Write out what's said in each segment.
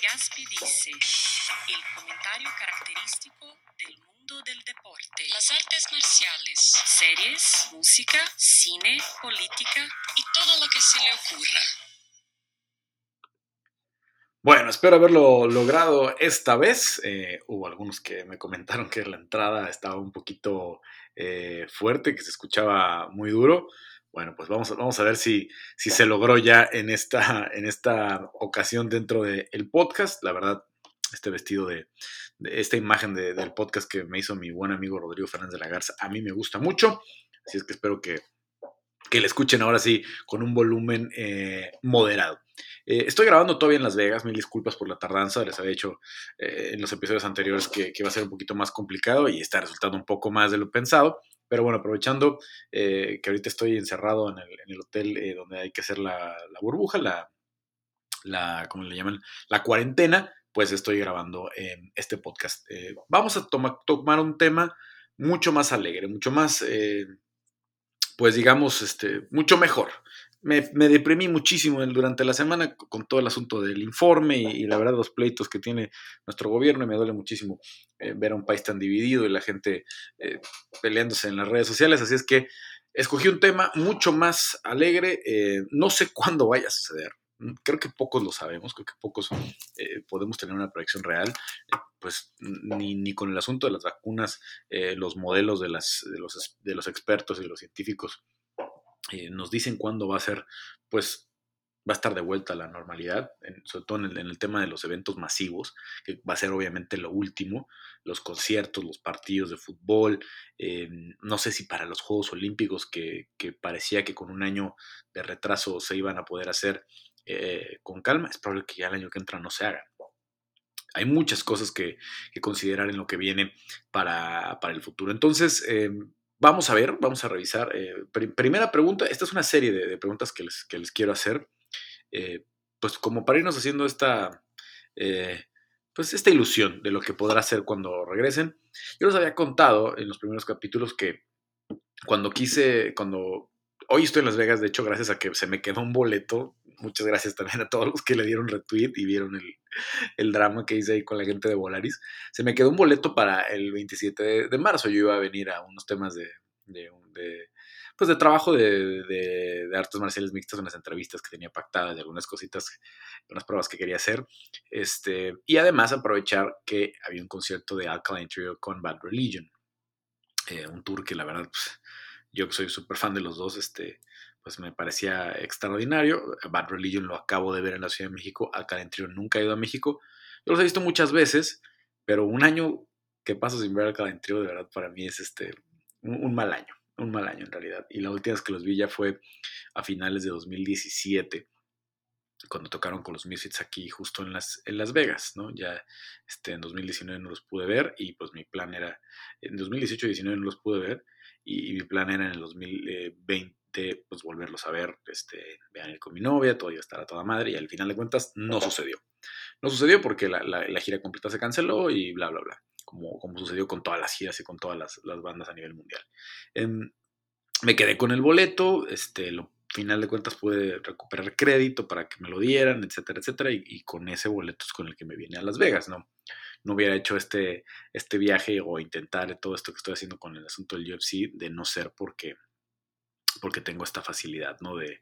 Gaspi dice, el comentario característico del mundo del deporte, las artes marciales, series, música, cine, política y todo lo que se le ocurra. Bueno, espero haberlo logrado esta vez. Eh, hubo algunos que me comentaron que la entrada estaba un poquito eh, fuerte, que se escuchaba muy duro. Bueno, pues vamos, vamos a ver si, si se logró ya en esta, en esta ocasión dentro del podcast. La verdad, este vestido de, esta imagen del podcast que me hizo mi buen amigo Rodrigo Fernández de la Garza, a mí me gusta mucho. Así es que espero que, que le escuchen ahora sí con un volumen eh, moderado. Eh, estoy grabando todavía en Las Vegas, mil disculpas por la tardanza, les había dicho eh, en los episodios anteriores que, que, iba a ser un poquito más complicado y está resultando un poco más de lo pensado, pero bueno, aprovechando que ahorita estoy encerrado en el, hotel donde hay que hacer la, burbuja, la, la, ¿cómo le llaman? La cuarentena, pues estoy grabando este podcast. vamos a tomar un tema mucho más alegre, mucho más pues digamos, este, mucho mejor. Me, deprimí muchísimo durante la semana con todo el asunto del informe y, la verdad los pleitos que tiene nuestro gobierno y me duele muchísimo eh, ver a un país tan dividido y la gente eh, peleándose en las redes sociales. Así es que escogí un tema mucho más alegre. Eh, no sé cuándo vaya a suceder. Mm, creo que pocos lo sabemos, creo que pocos podemos tener una proyección real pues ni, ni, con el asunto de las vacunas, eh, los modelos de, las, de, los, de los expertos y los científicos eh, nos dicen cuándo va a ser, pues va a estar de vuelta a la normalidad, sobre todo en el, tema de los eventos masivos, que va a ser obviamente lo último, los conciertos, los partidos de fútbol, eh, no sé si para los Juegos Olímpicos, que, que, parecía que con un año de retraso se iban a poder hacer con calma, es probable que ya el año que entra no se hagan hay muchas cosas que, considerar en lo que viene para, el futuro. Entonces, em, vamos a ver, vamos a revisar. Eh, primera pregunta, esta es una serie de, preguntas que les, quiero hacer, eh, pues como para irnos haciendo esta, eh, pues esta ilusión de lo que podrá hacer cuando regresen. Yo les había contado en los primeros capítulos que cuando quise, cuando hoy estoy en Las Vegas, de hecho, gracias a que se me quedó un boleto muchas gracias también a todos los que le dieron retweet y vieron el, drama que hice ahí con la gente de Volaris. Se me quedó un boleto para el 27 de, marzo. Yo iba a venir a unos temas de, de, pues de trabajo de, artes marciales mixtas, unas entrevistas que tenía pactadas, de algunas cositas, unas pruebas que quería hacer. Este, y además aprovechar que había un concierto de Alkaline Trio con Bad Religion. Eh, un tour que la verdad, pues, yo que soy súper fan de los dos, este, pues me parecía extraordinario. Bad Religion lo acabo de ver en la Ciudad de México, Alcalentrio nunca ha ido a México. Yo los he visto muchas veces, pero un año que paso sin ver Alcalentrio, de verdad, para mí es este, un, mal año, un mal año en realidad. Y la última vez que los vi ya fue a finales de 2017 cuando tocaron con los Misfits aquí justo en Las, en las Vegas, ¿no? Ya este, en 2019 no los pude ver y pues mi plan era, en 2018 y 2019 no los pude ver y, y mi plan era en el 2020 pues volverlos a ver, este, vean ir con mi novia, todo iba a estar a toda madre y al final de cuentas no sucedió. No sucedió porque la, la, gira completa se canceló y bla, bla, bla, como, como sucedió con todas las giras y con todas las, las bandas a nivel mundial. Em, me quedé con el boleto, este, lo final de cuentas pude recuperar crédito para que me lo dieran, etcétera, etcétera, y, con ese boleto es con el que me vine a Las Vegas, ¿no? No hubiera hecho este, este viaje o intentar todo esto que estoy haciendo con el asunto del UFC de no ser porque porque tengo esta facilidad, ¿no? De,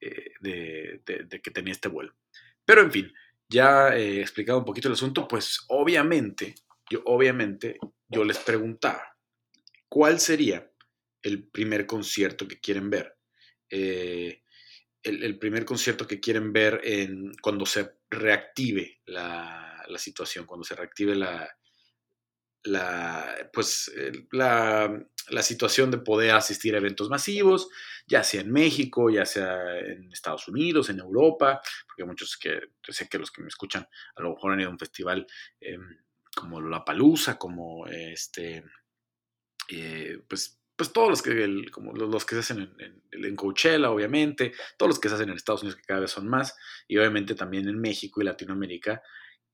eh, de, que tenía este vuelo. Pero en fin, ya he explicado un poquito el asunto, pues obviamente, yo obviamente, yo les preguntaba, ¿cuál sería el primer concierto que quieren ver? Eh, el, primer concierto que quieren ver en, cuando se reactive la, la situación, cuando se reactive la, la, pues, la, la, situación de poder asistir a eventos masivos, ya sea en México, ya sea en Estados Unidos, en Europa, porque muchos que sé que los que me escuchan a lo mejor han ido a un festival eh, como La Palusa, como este, eh, pues, pues todos los que, como los, que se hacen en, en, Coachella, obviamente, todos los que se hacen en Estados Unidos, que cada vez son más, y obviamente también en México y Latinoamérica,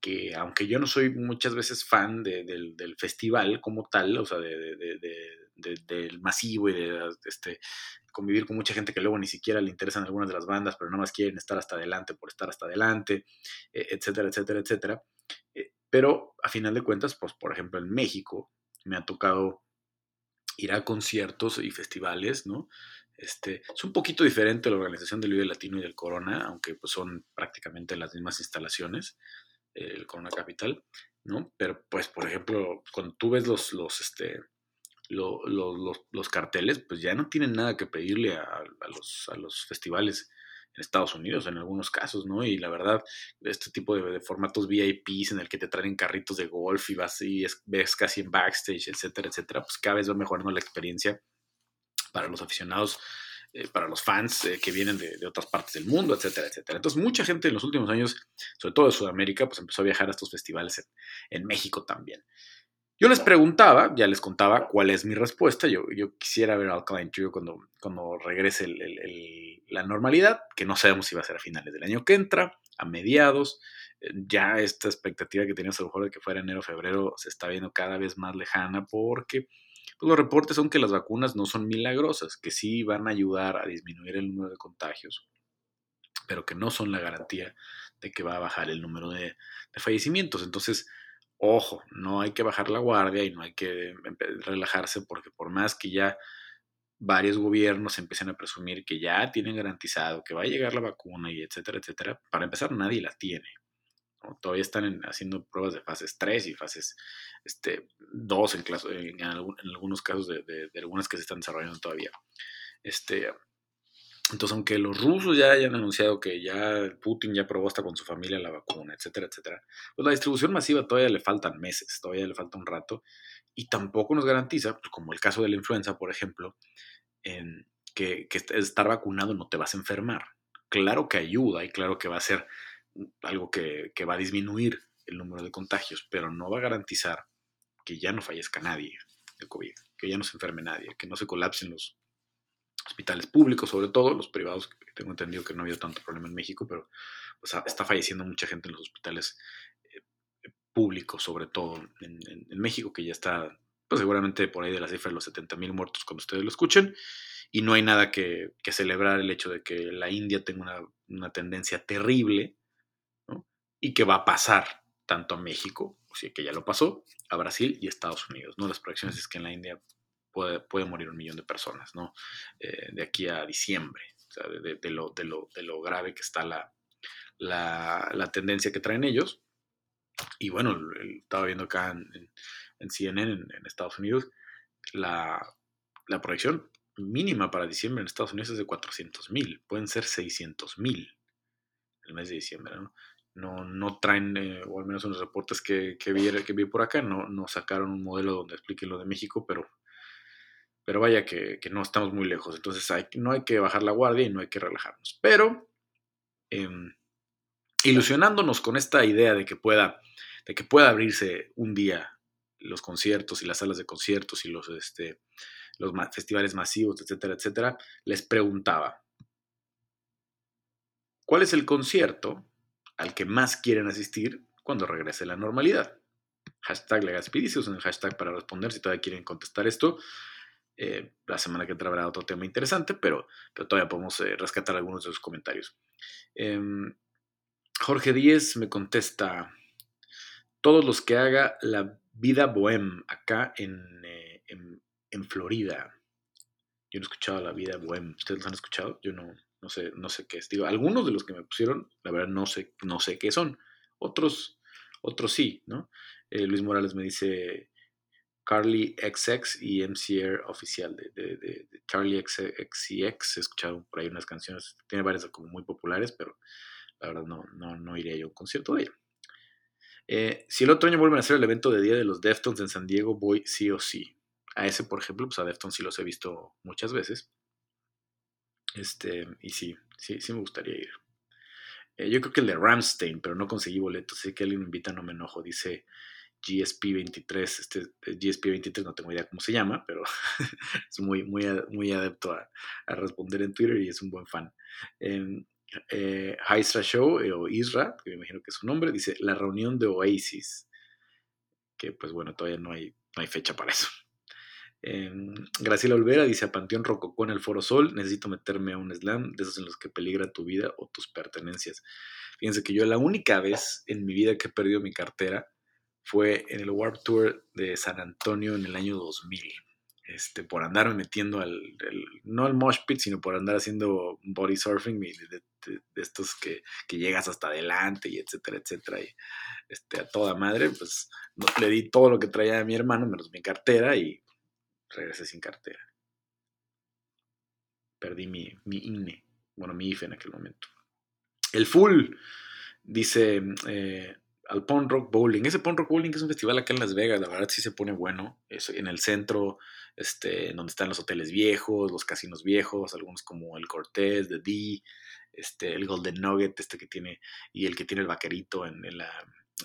que aunque yo no soy muchas veces fan del, festival como tal, o sea, del masivo y de este, convivir con mucha gente que luego ni siquiera le interesan algunas de las bandas, pero nada más quieren estar hasta adelante por estar hasta adelante, e, etcétera, etcétera, etcétera. Eh, pero a final de cuentas, pues por ejemplo en México me ha tocado ir a conciertos y festivales, ¿no? Este, es un poquito diferente la organización del Vive Latino y del Corona, aunque pues, son prácticamente las mismas instalaciones, el Corona Capital, ¿no? Pero pues, por ejemplo, cuando tú ves los, los, este, los, carteles, pues ya no tienen nada que pedirle a, los, a los festivales en Estados Unidos en algunos casos, ¿no? Y la verdad, este tipo de, formatos VIPs en el que te traen carritos de golf y vas y ves casi en backstage, etcétera, etcétera, pues cada vez va mejorando la experiencia para los aficionados, eh, para los fans eh, que vienen de, otras partes del mundo, etcétera, etcétera. Entonces, mucha gente en los últimos años, sobre todo de Sudamérica, pues empezó a viajar a estos festivales en, México también. Yo les preguntaba, ya les contaba cuál es mi respuesta. Yo, quisiera ver al Alkaline Trio cuando, cuando regrese la normalidad, que no sabemos si va a ser a finales del año que entra, a mediados. Eh, ya esta expectativa que teníamos a lo mejor de que fuera enero o febrero se está viendo cada vez más lejana porque pues, los reportes son que las vacunas no son milagrosas, que sí van a ayudar a disminuir el número de contagios, pero que no son la garantía de que va a bajar el número de, fallecimientos. Entonces, ojo, no hay que bajar la guardia y no hay que relajarse porque por más que ya varios gobiernos empiecen a presumir que ya tienen garantizado que va a llegar la vacuna y etcétera, etcétera, para empezar nadie la tiene. Todavía están haciendo pruebas de fases 3 y fases este, 2 en, en, algunos casos de, algunas que se están desarrollando todavía. Este, entonces, aunque los rusos ya hayan anunciado que ya Putin ya probó hasta con su familia la vacuna, etcétera, etcétera, pues la distribución masiva todavía le faltan meses, todavía le falta un rato, y tampoco nos garantiza, pues, como el caso de la influenza, por ejemplo, que estar vacunado no te vas a enfermar. Claro que ayuda y claro que va a ser algo que, va a disminuir el número de contagios, pero no va a garantizar que ya no fallezca nadie de COVID, que ya no se enferme nadie, que no se colapsen los hospitales públicos, sobre todo los privados, que tengo entendido que no ha habido tanto problema en México, pero está falleciendo mucha gente en los hospitales eh, públicos, sobre todo en, México, que ya está pues seguramente por ahí de la cifra de los 70 mil muertos cuando ustedes lo escuchen, y no hay nada que, celebrar el hecho de que la India tenga una tendencia terrible y que va a pasar tanto a México, o sea que ya lo pasó, a Brasil y Estados Unidos. ¿no? Las proyecciones es que en la India puede, morir un millón de personas ¿no? Eh, de aquí a diciembre, de, lo, grave que está la, tendencia que traen ellos. Y bueno, estaba viendo acá en, en CNN, en, Estados Unidos, la, la proyección mínima para diciembre en Estados Unidos es de 400 mil, pueden ser 600 mil el mes de diciembre, ¿no? No, no traen, eh, o al menos en los reportes que, que, vi, que vi por acá, no, no sacaron un modelo donde expliquen lo de México, pero, pero vaya que, no estamos muy lejos. Entonces hay, no hay que bajar la guardia y no hay que relajarnos. Pero em, ilusionándonos con esta idea de que, pueda, de que pueda abrirse un día los conciertos y las salas de conciertos y los, este, los festivales masivos, etcétera, etcétera, les preguntaba, ¿cuál es el concierto al que más quieren asistir cuando regrese la normalidad. Hashtag Legaspidicios en el hashtag para responder si todavía quieren contestar esto. Eh, la semana que entra habrá otro tema interesante, pero, todavía podemos eh, rescatar algunos de sus comentarios. Em, Jorge Díez me contesta, todos los que haga la vida bohem acá en, eh, en Florida. Yo no he escuchado la vida bohem. ¿Ustedes los han escuchado? Yo no, no sé, no sé qué es. Digo, algunos de los que me pusieron, la verdad no sé, no sé qué son. Otros, otros sí, ¿no? Eh, Luis Morales me dice Carly XX y MCR oficial de, de, de, Charlie XCX. He escuchado por ahí unas canciones, tiene varias como muy populares, pero la verdad no, no, no iría yo a un concierto de ella. Eh, si el otro año vuelven a hacer el evento de Día de los Deftones en San Diego, voy sí o sí. A ese, por ejemplo, pues a Deftones sí los he visto muchas veces. Este, y sí, sí, sí me gustaría ir. Eh, yo creo que el de Ramstein, pero no conseguí boletos. Sé que alguien me invita, no me enojo. Dice GSP23. Este GSP23 no tengo idea cómo se llama, pero es muy, muy, muy adepto a, responder en Twitter y es un buen fan. Em, Eh, Show, eh, o Isra, que me imagino que es su nombre, dice la reunión de Oasis. Que pues bueno, todavía no hay, no hay fecha para eso. Em, Graciela Olvera dice a Panteón Rococó en el Foro Sol, necesito meterme a un slam de esos en los que peligra tu vida o tus pertenencias. Fíjense que yo la única vez en mi vida que he perdido mi cartera fue en el Warp Tour de San Antonio en el año 2000. Este, por andarme metiendo al, no al mosh pit, sino por andar haciendo body surfing de, estos que, llegas hasta adelante y etcétera, etcétera, y este, a toda madre, pues le di todo lo que traía a mi hermano, menos mi cartera y regresé sin cartera. Perdí mi, mi INE, bueno, mi IFE en aquel momento. El Full dice eh, al Pond Rock Bowling. Ese Pond Rock Bowling es un festival acá en Las Vegas, la verdad sí se pone bueno. en el centro, este, donde están los hoteles viejos, los casinos viejos, algunos como el Cortés, The D, este, el Golden Nugget, este que tiene, y el que tiene el vaquerito en, la,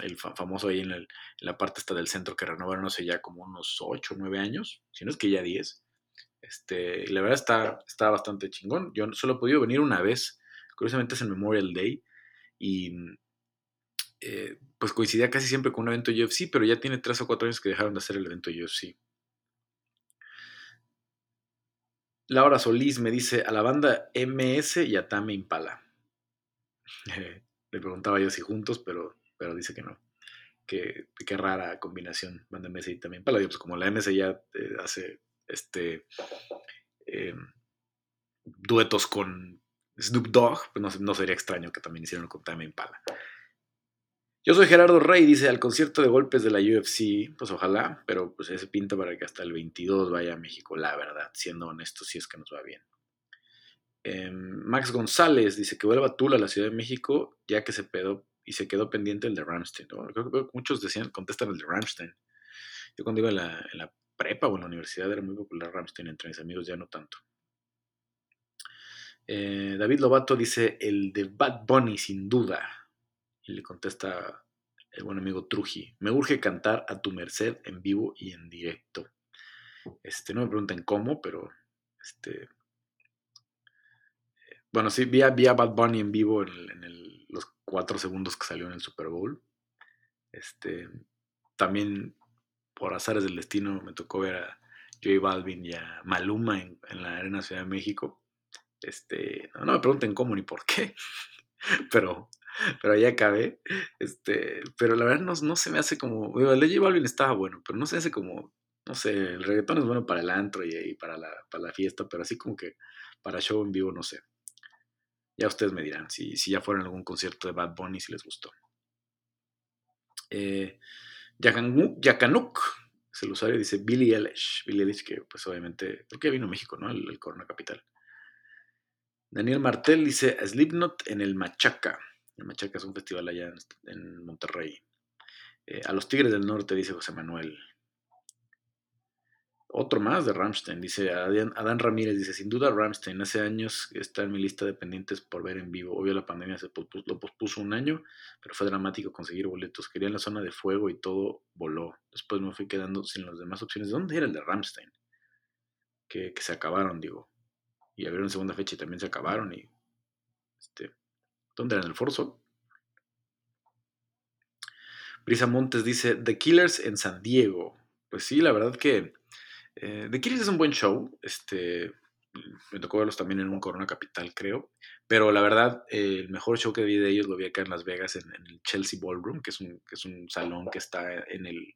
el famoso ahí en, la parte esta del centro que renovaron hace ya como unos 8 o 9 años, si no es que ya 10. Este, la verdad está, está bastante chingón. Yo solo he podido venir una vez Curiosamente es el Memorial Day y eh, pues coincidía casi siempre con un evento UFC, pero ya tiene tres o cuatro años que dejaron de hacer el evento UFC. Laura Solís me dice a la banda MS y a Tame Impala. le preguntaba yo si juntos, pero, pero dice que no. Qué, qué rara combinación, banda MS y Tame Impala. Pues como la MS ya eh, hace este em, duetos con Snoop Dogg, pues no, sería extraño que también hicieron con Tame Impala. Yo soy Gerardo Rey, dice, al concierto de golpes de la UFC, pues ojalá, pero pues ese pinta para que hasta el 22 vaya a México, la verdad, siendo honesto, si es que nos va bien. Em, Max González dice que vuelva Tula a la Ciudad de México, ya que se pedó y se quedó pendiente el de Ramstein. creo que muchos decían, contestan el de Ramstein. Yo cuando iba en la, en la prepa o en la universidad era muy popular Ramstein, entre mis amigos ya no tanto. Eh, David Lobato dice el de Bad Bunny, sin duda. Y le contesta el buen amigo Truji. Me urge cantar a tu merced en vivo y en directo. Este, no me pregunten cómo, pero este. Bueno, sí, vi a, Bad Bunny en vivo en, los cuatro segundos que salió en el Super Bowl. Este, también por azares del destino me tocó ver a J Balvin y a Maluma en, la Arena Ciudad de México. Este, no, me pregunten cómo ni por qué, pero, pero ahí acabé. Este, pero la verdad no, no se me hace como. el de J Balvin estaba bueno, pero no se hace como. No sé, el reggaetón es bueno para el antro y, para, la, para la fiesta, pero así como que para show en vivo, no sé. Ya ustedes me dirán si, si ya fueron a algún concierto de Bad Bunny, si les gustó. Eh, Yakanuk es el usuario, dice Billy Eilish. Billy Eilish, que pues obviamente, porque vino a México, ¿no? El, el Corona Capital. Daniel Martel dice Slipknot en el Machaca. El Machaca es un festival allá en, Monterrey. Eh, a los Tigres del Norte, dice José Manuel. Otro más de Ramstein, dice Adán, Ramírez, dice, sin duda Ramstein, hace años está en mi lista de pendientes por ver en vivo. Obvio la pandemia se lo pospuso un año, pero fue dramático conseguir boletos. Quería en la zona de fuego y todo voló. Después me fui quedando sin las demás opciones. ¿Dónde era el de Ramstein? que se acabaron, digo y abrieron segunda fecha y también se acabaron. Y, este, ¿Dónde era? ¿En el Forzo? Brisa Montes dice The Killers en San Diego. Pues sí, la verdad que eh, The Killers es un buen show. Este, me tocó verlos también en un Corona Capital, creo. Pero la verdad, el mejor show que vi de ellos lo vi acá en Las Vegas, en, el Chelsea Ballroom, que es, un, que es un salón que está en el,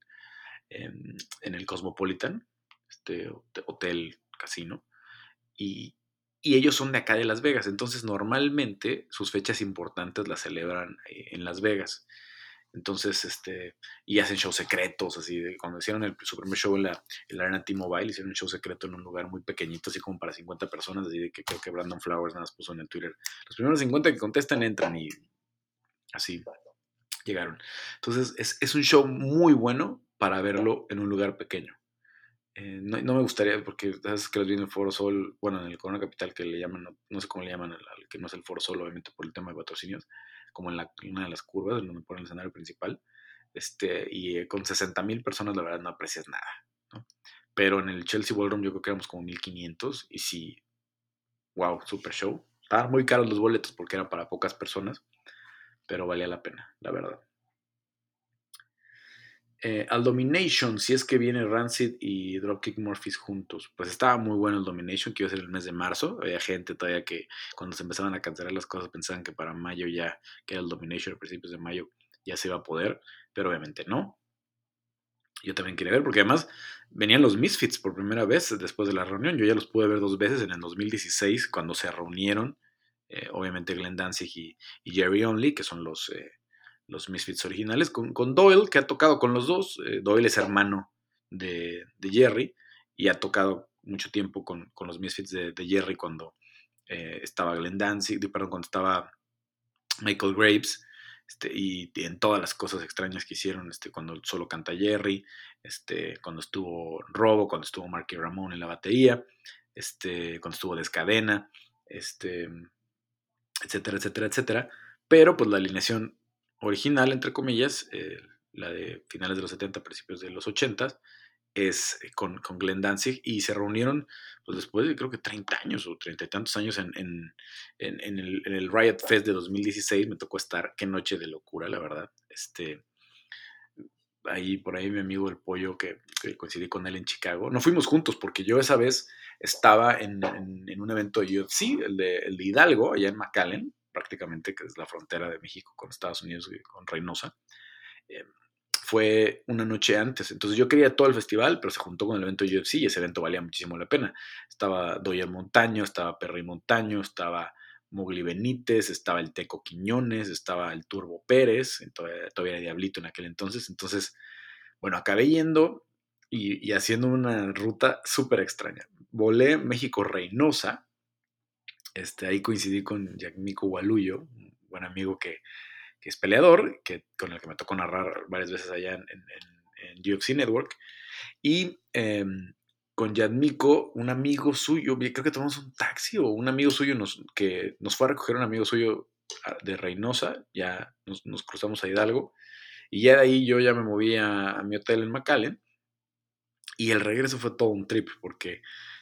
en, el Cosmopolitan, este hotel casino. Y, y ellos son de acá de Las Vegas, entonces normalmente sus fechas importantes las celebran eh, en Las Vegas. Entonces, este, y hacen shows secretos, así, de, cuando hicieron el, su primer show en la, en la arena T-Mobile, hicieron un show secreto en un lugar muy pequeñito, así como para 50 personas, así de que creo que Brandon Flowers nada más puso en el Twitter. Los primeros 50 que contestan entran y así llegaron. Entonces, es, es un show muy bueno para verlo en un lugar pequeño. Eh, no, me gustaría, porque sabes que los vi en el Foro Sol, bueno, en el Corona Capital, que le llaman, no, sé cómo le llaman al, que no es el Foro Sol, obviamente por el tema de patrocinios, como en, la, una de las curvas, donde ponen el escenario principal, este, y con 60 mil personas, la verdad, no aprecias nada, ¿no? Pero en el Chelsea Ballroom yo creo que éramos como 1500, y sí, wow, super show, Estaban muy caros los boletos porque eran para pocas personas, pero valía la pena, la verdad. Eh, al Domination, si es que viene Rancid y Dropkick Murphys juntos, pues estaba muy bueno el Domination, que iba a ser el mes de marzo. Había gente todavía que cuando se empezaban a cancelar las cosas pensaban que para mayo ya, que era el Domination a principios de mayo, ya se iba a poder, pero obviamente no. Yo también quería ver, porque además venían los Misfits por primera vez después de la reunión. Yo ya los pude ver dos veces en el 2016, cuando se reunieron, eh, obviamente Glenn Danzig y, Jerry Only, que son los, eh, los Misfits originales, con, Doyle, que ha tocado con los dos. Eh, Doyle es hermano de, Jerry y ha tocado mucho tiempo con, los Misfits de, Jerry cuando eh, estaba Glenn Danzig, perdón, cuando estaba Michael Graves. Este, y en todas las cosas extrañas que hicieron, este, cuando solo canta Jerry, este, cuando estuvo Robo, cuando estuvo Marky Ramón en la batería, este, cuando estuvo Descadena, este, etcétera, etcétera, etcétera. Pero pues la alineación original, entre comillas, eh, la de finales de los 70, principios de los 80, es eh, con, con Glenn Danzig y se reunieron pues, después de creo que 30 años o 30 y tantos años en, en, en, el, en, Riot Fest de 2016. Me tocó estar, qué noche de locura, la verdad. Este, ahí por ahí mi amigo el pollo que, coincidí con él en Chicago. No fuimos juntos porque yo esa vez estaba en, un evento de el de, el Hidalgo, allá en McAllen, prácticamente, que es la frontera de México con Estados Unidos, con Reynosa, eh, fue una noche antes. Entonces yo quería todo el festival, pero se juntó con el evento UFC y ese evento valía muchísimo la pena. Estaba Doyer Montaño, estaba Perry Montaño, estaba Mugli Benítez, estaba el Teco Quiñones, estaba el Turbo Pérez, todavía, todavía era Diablito en aquel entonces. Entonces, bueno, acabé yendo y, y haciendo una ruta súper extraña. Volé México-Reynosa, este, ahí coincidí con Yagmiko Waluyo, un buen amigo que, es peleador, que, con el que me tocó narrar varias veces allá en, en, Network. Y em, con Yadmiko, un amigo suyo, creo que tomamos un taxi o un amigo suyo nos, que nos fue a recoger un amigo suyo ah, de Reynosa, ya nos, cruzamos a Hidalgo, y ya de ahí yo ya me moví a mi hotel en McAllen, y el regreso fue todo un trip, porque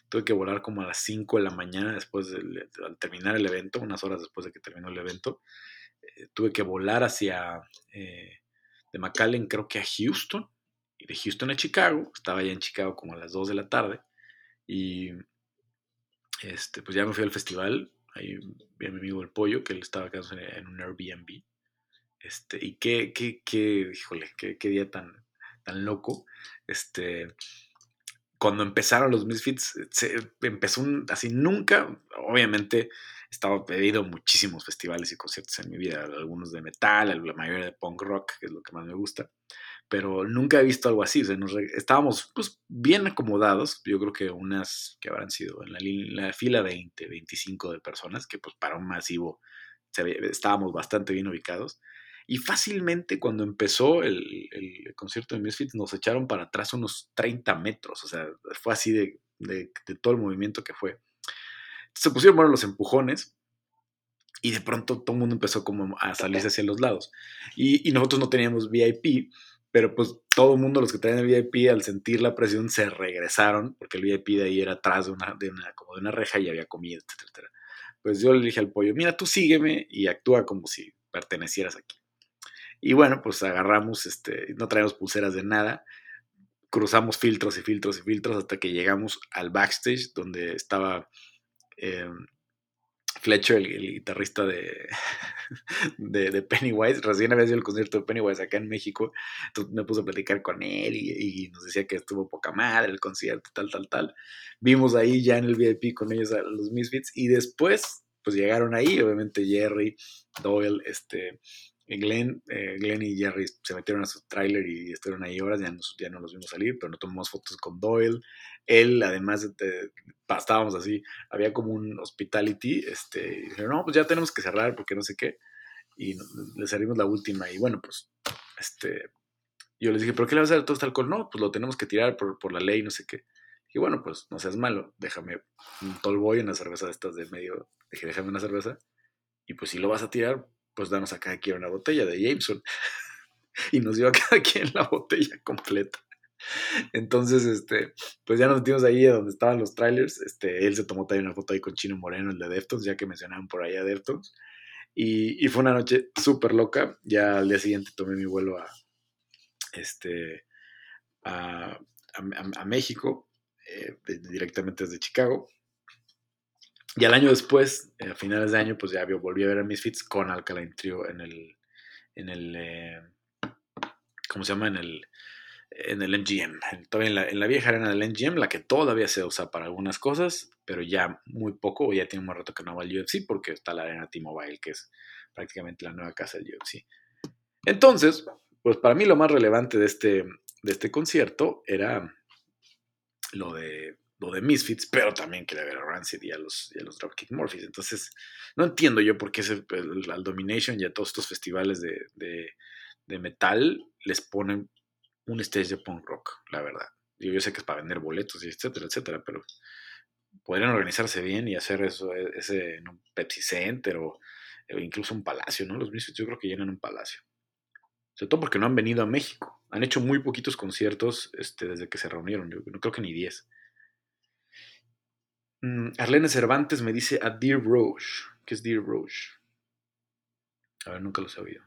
tuve que volar como a las 5 de la mañana después de, al terminar el evento, unas horas después de que terminó el evento. Eh, tuve que volar hacia, eh, de McAllen creo que a Houston, y de Houston a Chicago, estaba ya en Chicago como a las 2 de la tarde, y este, pues ya me fui al festival, ahí vi a mi amigo El Pollo, que él estaba acá en un Airbnb, este, y qué, qué, qué, híjole, qué, qué día tan, tan loco, este, cuando empezaron los Misfits, se empezó así nunca, obviamente estaba pedido muchísimos festivales y conciertos en mi vida, algunos de metal, la mayoría de punk rock, que es lo que más me gusta, pero nunca he visto algo así, estábamos pues bien acomodados, yo creo que unas que habrán sido en la, fila 20, 25 de personas, que pues para un masivo estábamos bastante bien ubicados, y fácilmente cuando empezó el, concierto de Misfits nos echaron para atrás unos 30 metros. O sea, fue así de, todo el movimiento que fue. Se pusieron bueno los empujones y de pronto todo el mundo empezó como a salirse hacia los lados. Y, nosotros no teníamos VIP, pero pues todo el mundo, los que tenían el VIP, al sentir la presión, se regresaron, porque el VIP de ahí era atrás de una, de una, como de una reja y había comida, etcétera, Pues yo le dije al pollo, mira, tú sígueme y actúa como si pertenecieras aquí. Y bueno, pues agarramos, este, no traemos pulseras de nada, cruzamos filtros y filtros y filtros hasta que llegamos al backstage donde estaba eh, Fletcher, el, guitarrista de, de, Pennywise. Recién había sido el concierto de Pennywise acá en México. Me puse a platicar con él y, nos decía que estuvo poca madre el concierto, tal, tal, tal. Vimos ahí ya en el VIP con ellos a los Misfits y después pues llegaron ahí, obviamente Jerry, Doyle, este, Glenn, eh, Glenn y Jerry se metieron a su tráiler y estuvieron ahí horas, ya, ya no los vimos salir, pero no tomamos fotos con Doyle. Él, además, de, estábamos así, había como un hospitality, este, y dijeron, no, pues ya tenemos que cerrar porque no sé qué, y le salimos la última, y bueno, pues, este, yo les dije, ¿pero qué le vas a hacer todo este alcohol? No, pues lo tenemos que tirar por, por la ley, no sé qué. Y bueno, pues no seas malo, déjame un tolboy, una cerveza de estas de medio, dije, déjame una cerveza, y pues si lo vas a tirar, pues danos a cada quien una botella de Jameson. y nos dio a cada quien la botella completa. Entonces, este, pues ya nos metimos ahí donde estaban los trailers. Este, él se tomó también una foto ahí con Chino Moreno, el de Deftones, ya que mencionaban por ahí a Deftones. Y, y fue una noche súper loca. Ya al día siguiente tomé mi vuelo a, este, a, a, México, eh, directamente desde Chicago. Y al año después, a finales de año, pues ya volví a ver a Misfits con Alkaline Trio en el, en el, eh, ¿cómo se llama? En el, en el MGM. Todavía en la, vieja arena del MGM, la que todavía se usa para algunas cosas, pero ya muy poco, ya tiene un rato que no va al UFC porque está la arena T-Mobile, que es prácticamente la nueva casa del UFC. Entonces, pues para mí lo más relevante de este, de este concierto era lo de, lo de Misfits, pero también quería ver a Rancid y a los, Dropkick Murphys. Entonces, no entiendo yo por qué al Domination y a todos estos festivales de, metal les ponen un stage de punk rock, la verdad. Yo, yo sé que es para vender boletos y etcétera, etcétera, pero podrían organizarse bien y hacer eso e, ese en un Pepsi Center o, incluso un palacio, ¿no? Los Misfits yo creo que llenan un palacio. Sobre todo porque no han venido a México. Han hecho muy poquitos conciertos este, desde que se reunieron. Yo no creo que ni 10. Mm, Arlene Cervantes me dice a Dear Roche. ¿Qué es Dear Roche? A ver, nunca lo he sabido.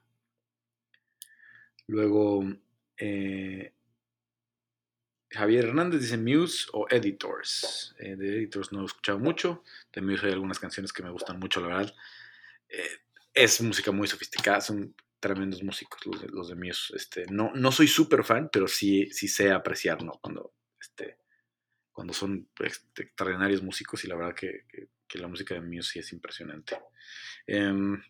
Luego, eh, Javier Hernández dice Muse o Editors. Eh, de Editors no he escuchado mucho. De Muse hay algunas canciones que me gustan mucho, la verdad. Eh, es música muy sofisticada, son tremendos músicos los de, los de Muse. Este, no, no soy súper fan, pero sí, sí sé apreciar, ¿no? Cuando, este, cuando son este, extraordinarios músicos y la verdad que, la música de Muse sí es impresionante. Em,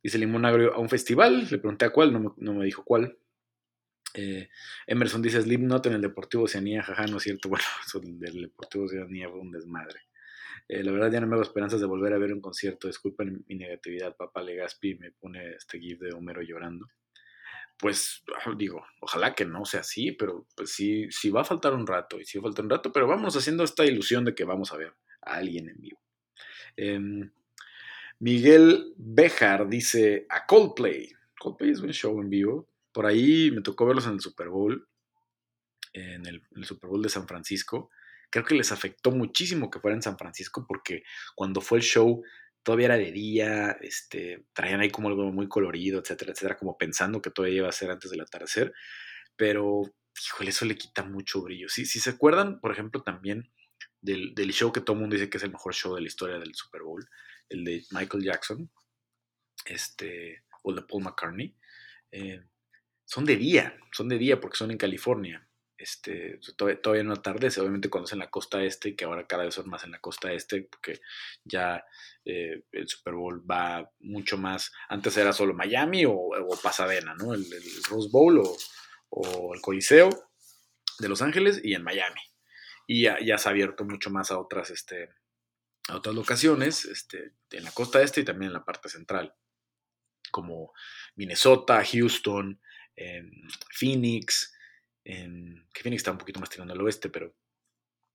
dice Limón Agrio a un festival, le pregunté a cuál, no me, no me dijo cuál. Eh, Emerson dice Slipknot en el Deportivo Oceanía, jaja, no es cierto. Bueno, eso del Deportivo Oceanía fue un desmadre. Eh, la verdad ya no me hago esperanzas de volver a ver un concierto. Disculpen mi negatividad, papá Legaspi me pone este gif de Homero llorando. Pues digo, ojalá que no sea así, pero pues sí, sí va a faltar un rato, y sí va a faltar un rato, pero vamos haciendo esta ilusión de que vamos a ver a alguien en vivo. Em, Miguel Bejar dice a Coldplay. Coldplay es un show en vivo. Por ahí me tocó verlos en el Super Bowl, en el, Super Bowl de San Francisco. Creo que les afectó muchísimo que fuera en San Francisco porque cuando fue el show todavía era de día, este, traían ahí como algo muy colorido, etcétera, etcétera, como pensando que todavía iba a ser antes del atardecer, pero, híjole, eso le quita mucho brillo. Si, si se acuerdan, por ejemplo, también del, show que todo el mundo dice que es el mejor show de la historia del Super Bowl, el de Michael Jackson, este, o el de Paul McCartney, eh, son de día, son de día porque son en California. Este, todavía, no atardece, obviamente cuando es en la costa este, que ahora cada vez son más en la costa este, porque ya eh, el Super Bowl va mucho más, antes era solo Miami o, Pasadena, ¿no? El, Rose Bowl o, el Coliseo de Los Ángeles y en Miami. Y ya, se ha abierto mucho más a otras, este, a otras locaciones, este, en la costa este y también en la parte central, como Minnesota, Houston, en Phoenix, en, que está un poquito más tirando al oeste, pero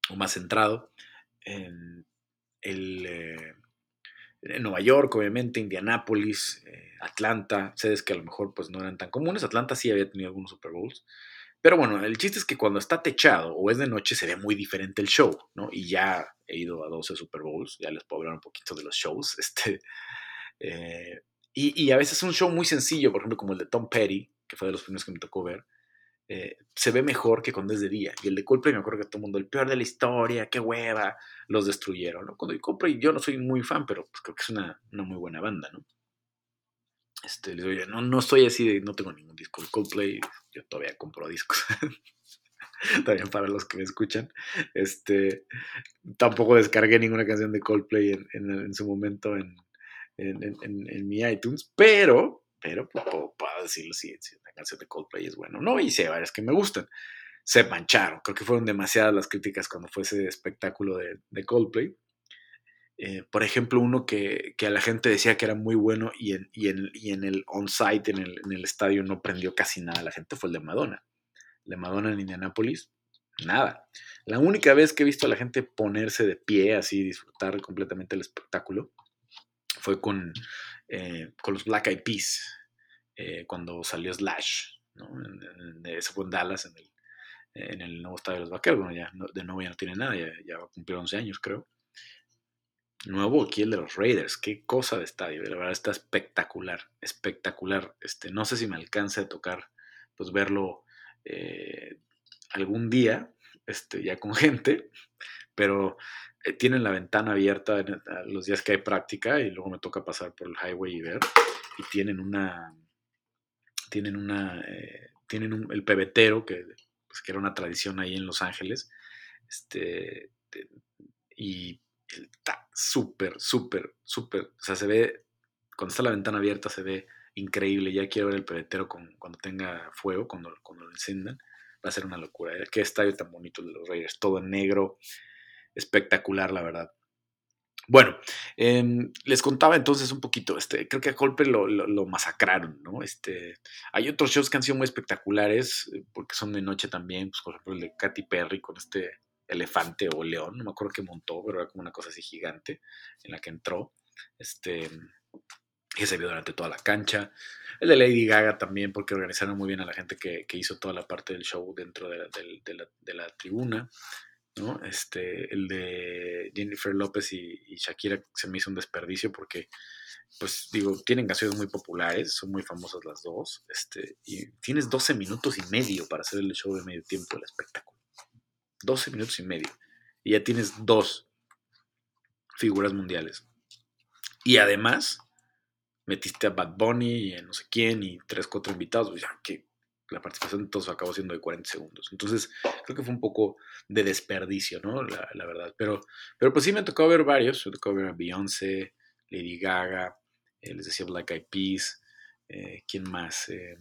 o más centrado, en, eh, Nueva York, obviamente, Indianápolis, eh, Atlanta, sedes que a lo mejor pues no eran tan comunes, Atlanta sí había tenido algunos Super Bowls, pero bueno, el chiste es que cuando está techado o es de noche se ve muy diferente el show, ¿no? Y ya he ido a 12 Super Bowls, ya les puedo hablar un poquito de los shows, este, eh, y, y, a veces es un show muy sencillo, por ejemplo, como el de Tom Petty, que fue de los primeros que me tocó ver, eh, se ve mejor que cuando es de día. Y el de Coldplay, me acuerdo que todo el mundo, el peor de la historia, qué hueva, los destruyeron. ¿no? Cuando Coldplay, yo no soy muy fan, pero pues creo que es una, una muy buena banda, ¿no? Este, les digo, no, no estoy así de, no tengo ningún disco de Coldplay, yo todavía compro discos. También para los que me escuchan. Este, tampoco descargué ninguna canción de Coldplay en, en, en su momento en, en, mi iTunes, pero pero pues, puedo, decirlo si, si la canción de Coldplay es buena no, y sé varias que me gustan. Se mancharon, creo que fueron demasiadas las críticas cuando fue ese espectáculo de, Coldplay. Eh, por ejemplo, uno que, a la gente decía que era muy bueno y en, el on-site, en el, en el, estadio, no prendió casi nada la gente fue el de Madonna. El de Madonna en Indianapolis, nada. La única vez que he visto a la gente ponerse de pie, así, disfrutar completamente el espectáculo, fue con eh, con los Black Eyed Peas, eh, cuando salió Slash, ¿no? eso fue en Dallas, en el, en el nuevo estadio de los Vaqueros. Bueno, ya de nuevo ya no tiene nada, ya, va a cumplir 11 años, creo. Nuevo aquí el de los Raiders, qué cosa de estadio, la verdad está espectacular, espectacular. Este, no sé si me alcanza a tocar, pues verlo eh, algún día, este, ya con gente, pero tienen la ventana abierta los días que hay práctica y luego me toca pasar por el highway y ver, y tienen una, tienen una, eh, tienen el pebetero que pues, que era una tradición ahí en Los Ángeles. Este, y está súper, súper, súper. O sea, se ve, cuando está la ventana abierta, se ve increíble. Ya quiero ver el pebetero con, cuando tenga fuego, cuando, cuando lo enciendan. Va a ser una locura. Qué estadio tan bonito de los Raiders, todo en negro. Espectacular, la verdad. Bueno, em, les contaba entonces un poquito, este, creo que a Colpe lo, lo, masacraron, ¿no? Este, hay otros shows que han sido muy espectaculares, eh, porque son de noche también, pues por ejemplo el de Katy Perry con este elefante o león, no me acuerdo qué montó, pero era como una cosa así gigante en la que entró, este, que se vio durante toda la cancha. El de Lady Gaga también, porque organizaron muy bien a la gente que, hizo toda la parte del show dentro de de la tribuna. ¿No? Este, el de Jennifer López y, Shakira se me hizo un desperdicio porque, pues digo, tienen canciones muy populares, son muy famosas las dos, este, y tienes 12 minutos y medio para hacer el show de medio tiempo del espectáculo. 12 minutos y medio. Y ya tienes dos figuras mundiales. Y además, metiste a Bad Bunny y a no sé quién y tres, cuatro invitados, pues ya, que la participación todos acabó siendo de 40 segundos. Entonces, creo que fue un poco de desperdicio, ¿no? La, verdad. Pero, pero pues sí me tocó ver varios. Me tocó ver a Beyoncé, Lady Gaga, eh, les decía Black Eyed Peas, eh, ¿quién más? Eh,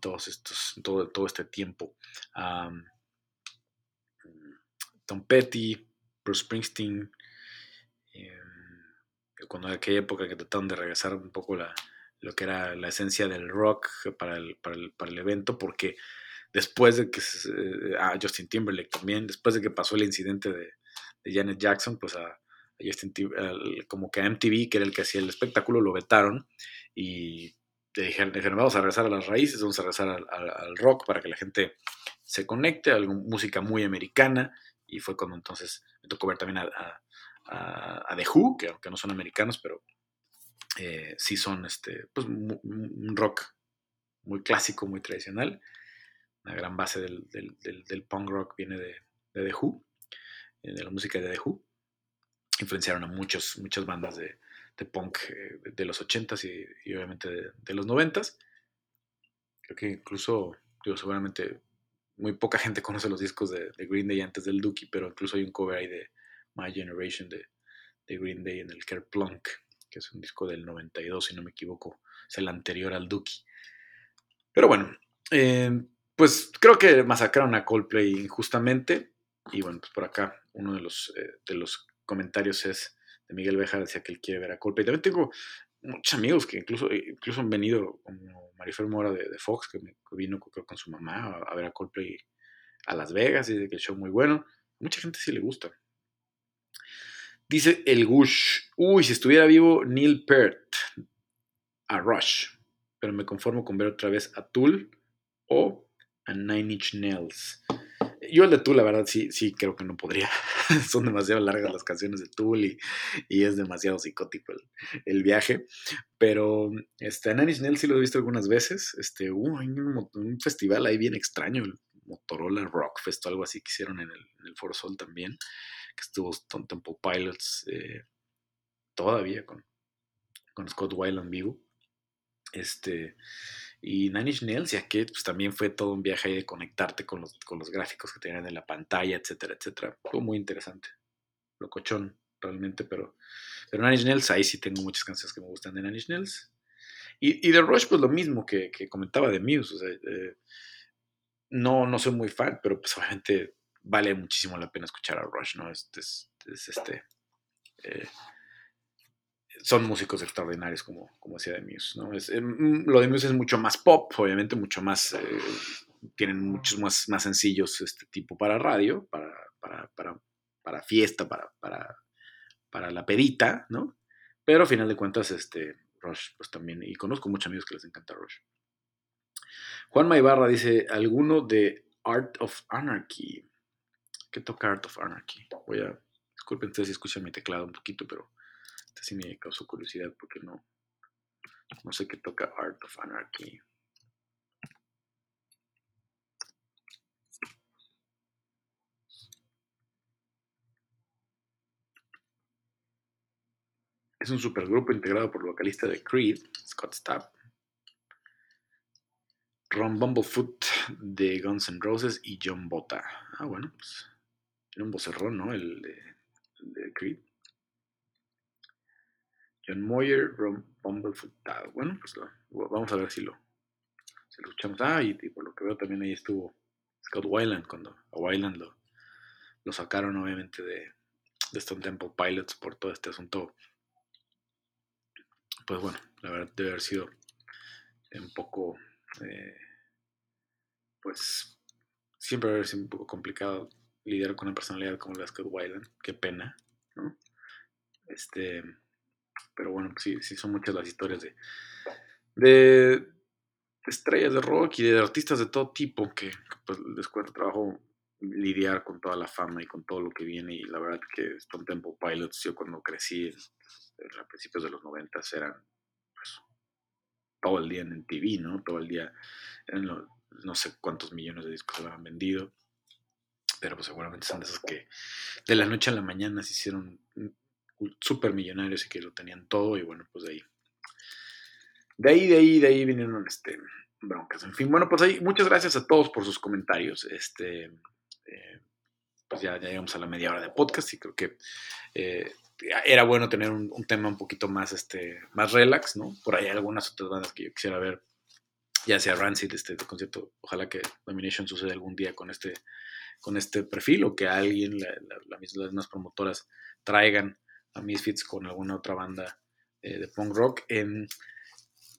todos estos, todo, todo este tiempo. Tom Petty, Bruce Springsteen, cuando en aquella época que trataron de regresar un poco la, lo que era la esencia del rock para el, para el, para el evento, porque después de que, a Justin Timberlake también, después de que pasó el incidente de, de Janet Jackson, pues a, Justin como que a MTV, que era el que hacía el espectáculo, lo vetaron y dijeron, dijeron, vamos a regresar a las raíces, vamos a regresar al, al, rock para que la gente se conecte, a música muy americana, y fue cuando entonces me tocó ver también a, a, a The Who, que aunque no son americanos, pero eh, son este, pues, un rock muy clásico, muy tradicional. La gran base del, del, punk rock viene de, de, The Who, eh, de la música de The Who. Influenciaron a muchos, muchas bandas de, punk eh, de los 80s y, obviamente de, los 90s. Creo que incluso, digo, seguramente muy poca gente conoce los discos de, Green Day antes del Dookie, pero incluso hay un cover ahí de My Generation de, Green Day en el Kerplunk que es un disco del 92, si no me equivoco, es el anterior al Dookie. Pero bueno, eh, pues creo que masacraron a Coldplay injustamente. Y bueno, pues por acá uno de los, eh, de los comentarios es de Miguel Bejar, decía que él quiere ver a Coldplay. También tengo muchos amigos que incluso, incluso han venido, como Marifer Mora de, Fox, que, vino con su mamá a, ver a Coldplay a Las Vegas y dice que el show muy bueno. Mucha gente sí le gusta. Dice el Gush, uy, si estuviera vivo Neil Peart, a Rush, pero me conformo con ver otra vez a Tool o a Nine Inch Nails. Yo el de Tool, la verdad, sí, sí creo que no podría. Son demasiado largas las canciones de Tool y, es demasiado psicótico el, viaje. Pero este, a Nine Inch Nails sí lo he visto algunas veces. Este, uh, hay un, festival ahí bien extraño, el Motorola Rock Fest o algo así que hicieron en el, en el Foro Sol también que estuvo Stone Temple Pilots eh, todavía con, con Scott Weiland vivo. Este, y Nine Inch Nails, ya que pues, también fue todo un viaje de conectarte con los, con los gráficos que tenían en la pantalla, etcétera, etcétera. Fue muy interesante. Locochón, realmente, pero, pero Nine Inch Nails, ahí sí tengo muchas canciones que me gustan de Nine Inch Nails. Y, y de Rush, pues lo mismo que, que comentaba de Muse. Eh, no, no soy muy fan, pero pues obviamente vale muchísimo la pena escuchar a Rush, ¿no? Es, este. Eh, son músicos extraordinarios, como, como decía de Muse, ¿no? Es, em, lo de Muse es mucho más pop, obviamente, mucho más. Eh, tienen muchos más, más sencillos este tipo para radio, para, para, para, para fiesta, para, para, para la pedita, ¿no? Pero a final de cuentas, este, Rush, pues también, y conozco muchos amigos que les encanta Rush. Juan Maibarra dice, ¿alguno de Art of Anarchy. ¿Qué toca Art of Anarchy? Voy a. Disculpen ustedes si escuchan mi teclado un poquito, pero este sí me causó curiosidad porque no. No sé qué toca Art of Anarchy. Es un supergrupo integrado por el vocalista de Creed, Scott Stapp, Ron Bumblefoot de Guns N' Roses y John Bota. Ah, bueno, pues era un vocerrón, ¿no? El de, Creed. John Moyer, Ron Bumblefoot. Ah, bueno, pues vamos a ver si lo, si lo escuchamos. Ah, y, por lo que veo también ahí estuvo Scott Weiland, cuando a Weiland lo, sacaron obviamente de, de Stone Temple Pilots por todo este asunto. Pues bueno, la verdad debe haber sido un poco eh, pues siempre va a ser un poco complicado lidiar con una personalidad como la de Weiland. Qué pena, ¿no? Este, pero bueno, pues sí, sí son muchas las historias de, de, estrellas de rock y de artistas de todo tipo que, pues, les cuesta trabajo lidiar con toda la fama y con todo lo que viene y la verdad que Stone Temple Pilots yo cuando crecí a principios de los 90 eran todo el día en TV, ¿no? Todo el día en los, no sé cuántos millones de discos se habrán vendido, pero pues seguramente son de esos que de la noche a la mañana se hicieron súper millonarios y que lo tenían todo y bueno, pues de ahí. De ahí, de ahí, de ahí vinieron este, broncas. En fin, bueno, pues ahí muchas gracias a todos por sus comentarios. Este, eh, pues ya, llegamos a la media hora de podcast y creo que eh, era bueno tener un, tema un poquito más, este, más relax, ¿no? Por ahí hay algunas otras bandas que yo quisiera ver ya sea Rancid, este concierto, ojalá que Domination suceda algún día con este, con este perfil o que alguien, la, las mismas promotoras, traigan a Misfits con alguna otra banda eh, de punk rock.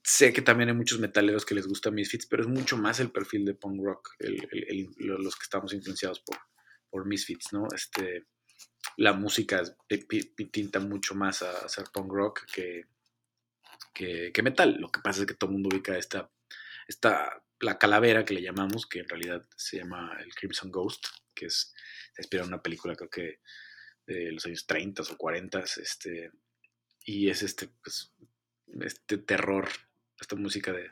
sé que también hay muchos metaleros que les gusta Misfits, pero es mucho más el perfil de punk rock, los que estamos influenciados por, por Misfits, ¿no? Este, la música pinta mucho más a hacer punk rock que, que, metal. Lo que pasa es que todo el mundo ubica esta está la calavera que le llamamos, que en realidad se llama el Crimson Ghost, que es, se inspira en una película creo que de los años 30 o 40, este, y es este, pues, este terror, esta música de,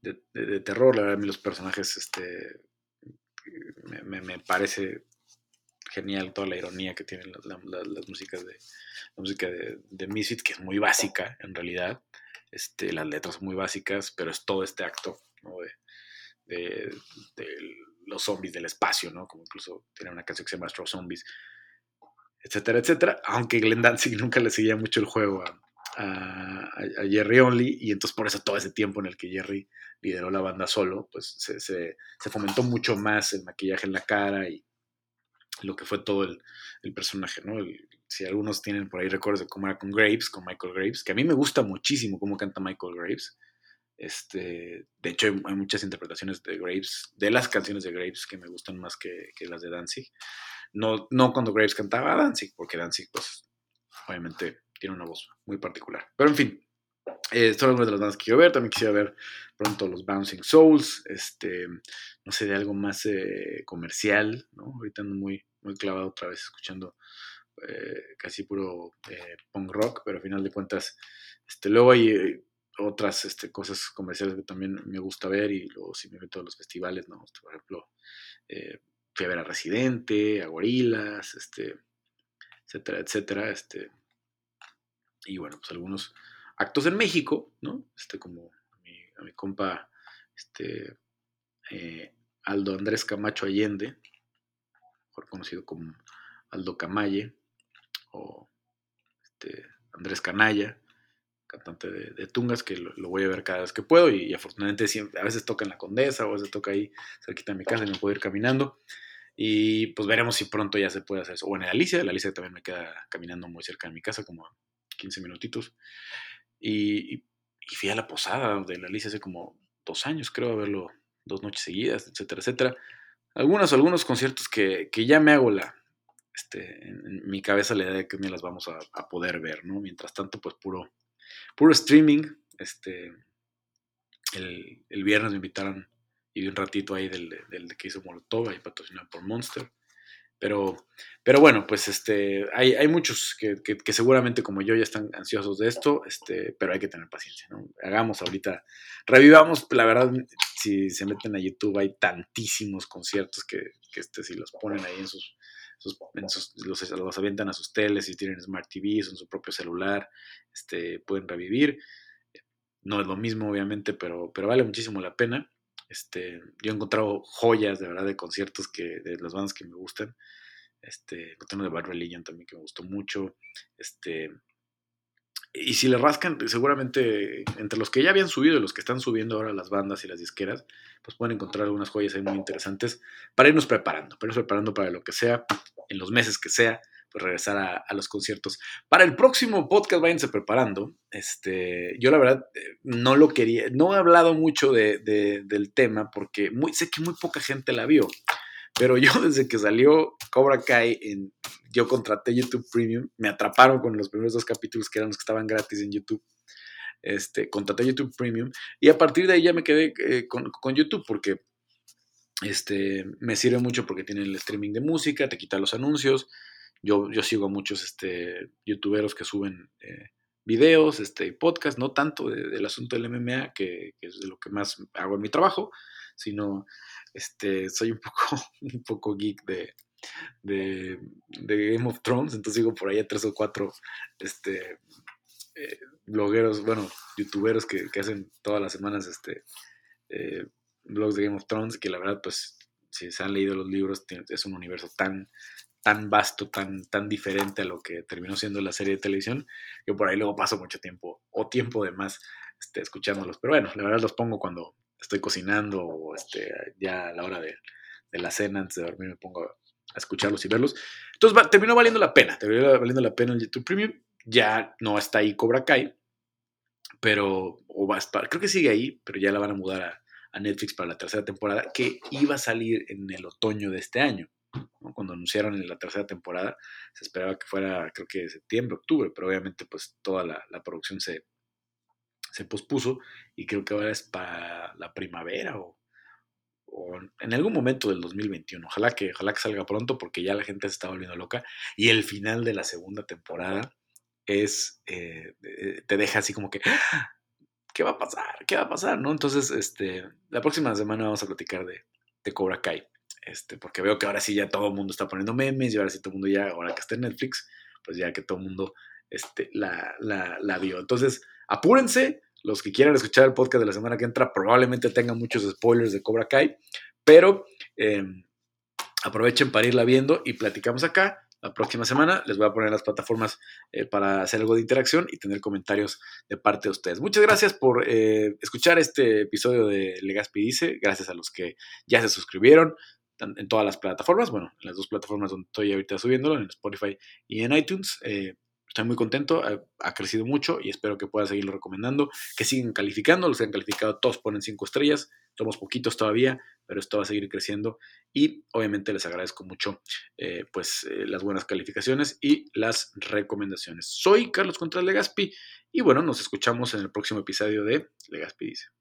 de, terror, la verdad a mí los personajes, este, me, me, parece genial toda la ironía que tienen las, músicas de la música de, de Misfit, que es muy básica en realidad, este, las letras son muy básicas, pero es todo este acto de, los zombies del espacio, ¿no? Como incluso tiene una canción que se llama Astro Zombies, etcétera, etcétera. Aunque Glenn Danzig nunca le seguía mucho el juego a, Jerry Only, y entonces por eso todo ese tiempo en el que Jerry lideró la banda solo, pues se, fomentó mucho más el maquillaje en la cara y lo que fue todo el, personaje, ¿no? si algunos tienen por ahí recuerdos de cómo era con Graves, con Michael Graves, que a mí me gusta muchísimo cómo canta Michael Graves. Este, de hecho, hay, muchas interpretaciones de Graves, de las canciones de Graves que me gustan más que, las de Danzig. No, no cuando Graves cantaba a Danzig, porque Danzig, pues, obviamente tiene una voz muy particular. Pero en fin, eh, son algunas de las bandas que quiero ver. También quisiera ver pronto los Bouncing Souls, este, no sé, de algo más eh, comercial, ¿no? Ahorita ando muy, muy clavado otra vez escuchando eh, casi puro punk rock, pero a final de cuentas, este, luego hay otras este, cosas comerciales que también me gusta ver y luego si me meto a los festivales, ¿no? Este, por ejemplo, eh, fui a a Residente, a Gorilas, este, etcétera, etcétera, este, y bueno, pues algunos actos en México, ¿no? Este, como a mi, compa, este, eh, Aldo Andrés Camacho Allende, mejor conocido como Aldo Camalle, o este, Andrés Canalla, cantante de, Tungas, que lo, voy a ver cada vez que puedo y, afortunadamente siempre, a veces toca en la Condesa o a veces toca ahí cerquita de mi casa y me puedo ir caminando. Y pues veremos si pronto ya se puede hacer eso. O en el Alicia, el Alicia también me queda caminando muy cerca de mi casa, como 15 minutitos. Y, fui a la posada de la Alicia hace como dos años, creo, a verlo dos noches seguidas, etcétera, etcétera. Algunos, algunos conciertos que, ya me hago la, este, en, mi cabeza la idea de que me las vamos a, poder ver, ¿no? Mientras tanto, pues puro, puro streaming. Este, el, viernes me invitaron, y de un ratito ahí del, del que hizo Molotov, ahí patrocinado por Monster. Pero, pero bueno, pues este, hay, hay muchos que, que, seguramente como yo ya están ansiosos de esto, este, pero hay que tener paciencia. Hagamos ahorita, revivamos, la verdad, si se meten a YouTube hay tantísimos conciertos que, que este, si los ponen ahí en sus, en sus los, los, avientan a sus teles, si tienen Smart TV o en su propio celular, este, pueden revivir. No es lo mismo, obviamente, pero, pero vale muchísimo la pena. Este, yo he encontrado joyas de verdad de conciertos que, de las bandas que me gustan. Este, encontré de Bad Religion también que me gustó mucho. Este, y si le rascan, seguramente entre los que ya habían subido y los que están subiendo ahora las bandas y las disqueras, pues pueden encontrar algunas joyas ahí muy interesantes para irnos preparando, para irnos preparando para lo que sea, en los meses que sea, pues regresar a, los conciertos. Para el próximo podcast, váyanse preparando. Este, yo la verdad eh, no lo quería, no he hablado mucho de, del tema porque sé que muy poca gente la vio. Pero yo desde que salió Cobra Kai, en, yo contraté YouTube Premium, me atraparon con los primeros dos capítulos que eran los que estaban gratis en YouTube. Este, contraté YouTube Premium y a partir de ahí ya me quedé eh, con, con, YouTube porque este, me sirve mucho porque tiene el streaming de música, te quita los anuncios, yo, yo sigo a muchos este, youtuberos que suben eh, videos, este, podcast, no tanto del asunto del MMA, que, es de lo que más hago en mi trabajo, sino este, soy un poco, un poco geek de, de, Game of Thrones, entonces sigo por ahí a tres o cuatro este, eh, blogueros, bueno, youtuberos que, que, hacen todas las semanas este, eh, blogs de Game of Thrones, que la verdad, pues, si se han leído los libros, es un universo tan tan vasto, tan, tan diferente a lo que terminó siendo la serie de televisión, que por ahí luego paso mucho tiempo o tiempo de más este, escuchándolos. Pero bueno, la verdad los pongo cuando estoy cocinando o este, ya a la hora de, la cena, antes de dormir, me pongo a escucharlos y verlos. Entonces terminó valiendo la pena, terminó valiendo la pena el YouTube Premium. Ya no está ahí Cobra Kai, pero o va a estar, creo que sigue ahí, pero ya la van a mudar a, a Netflix para la tercera temporada, que iba a salir en el otoño de este año. Cuando anunciaron la tercera temporada, se esperaba que fuera, creo que septiembre, octubre, pero obviamente pues toda la, producción se, se pospuso y creo que ahora es para la primavera o, en algún momento del 2021. Ojalá que, ojalá que salga pronto porque ya la gente se está volviendo loca y el final de la segunda temporada es, eh, eh, te deja así como que, ¡Ah! ¿qué va a pasar? ¿Qué va a pasar? ¿no? Entonces, este, la próxima semana vamos a platicar de, de Cobra Kai. Este, porque veo que ahora sí ya todo el mundo está poniendo memes y ahora sí todo el mundo ya, ahora que está en Netflix, pues ya que todo el mundo este, la, la, vio. Entonces, apúrense, los que quieran escuchar el podcast de la semana que entra probablemente tengan muchos spoilers de Cobra Kai, pero em, aprovechen para irla viendo y platicamos acá. La próxima semana les voy a poner las plataformas eh, para hacer algo de interacción y tener comentarios de parte de ustedes. Muchas gracias por eh, escuchar este episodio de Legaspi Dice. Gracias a los que ya se suscribieron en todas las plataformas, bueno, en las dos plataformas donde estoy ahorita subiéndolo, en Spotify y en iTunes. Eh, estoy muy contento, ha, crecido mucho y espero que pueda seguirlo recomendando, que sigan calificando, los que han calificado todos ponen cinco estrellas, somos poquitos todavía, pero esto va a seguir creciendo y obviamente les agradezco mucho eh, pues eh, las buenas calificaciones y las recomendaciones. Soy Carlos Contreras Legaspi y bueno, nos escuchamos en el próximo episodio de. Legaspi dice